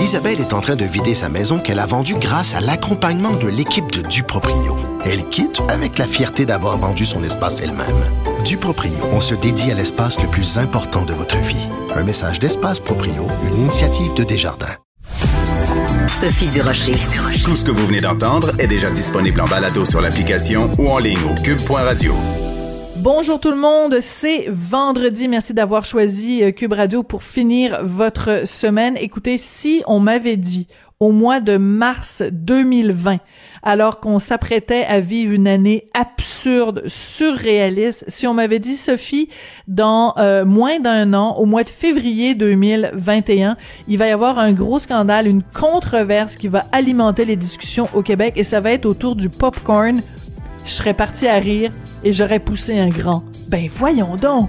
Isabelle est en train de vider sa maison qu'elle a vendue grâce à l'accompagnement de l'équipe de Duproprio. Elle quitte avec la fierté d'avoir vendu son espace elle-même. Duproprio, on se dédie à l'espace le plus important de votre vie. Un message d'Espace Proprio, une initiative de Desjardins. Sophie Durocher. Tout ce que vous venez d'entendre est déjà disponible en balado sur l'application ou en ligne au cube.radio. Bonjour tout le monde, c'est vendredi. Merci d'avoir choisi euh, Cube Radio pour finir votre semaine. Écoutez, si on m'avait dit au mois de mars 2020, alors qu'on s'apprêtait à vivre une année absurde, surréaliste, si on m'avait dit, Sophie, dans euh, moins d'un an, au mois de février 2021, il va y avoir un gros scandale, une controverse qui va alimenter les discussions au Québec et ça va être autour du popcorn, je serais parti à rire et j'aurais poussé un grand. Ben voyons donc.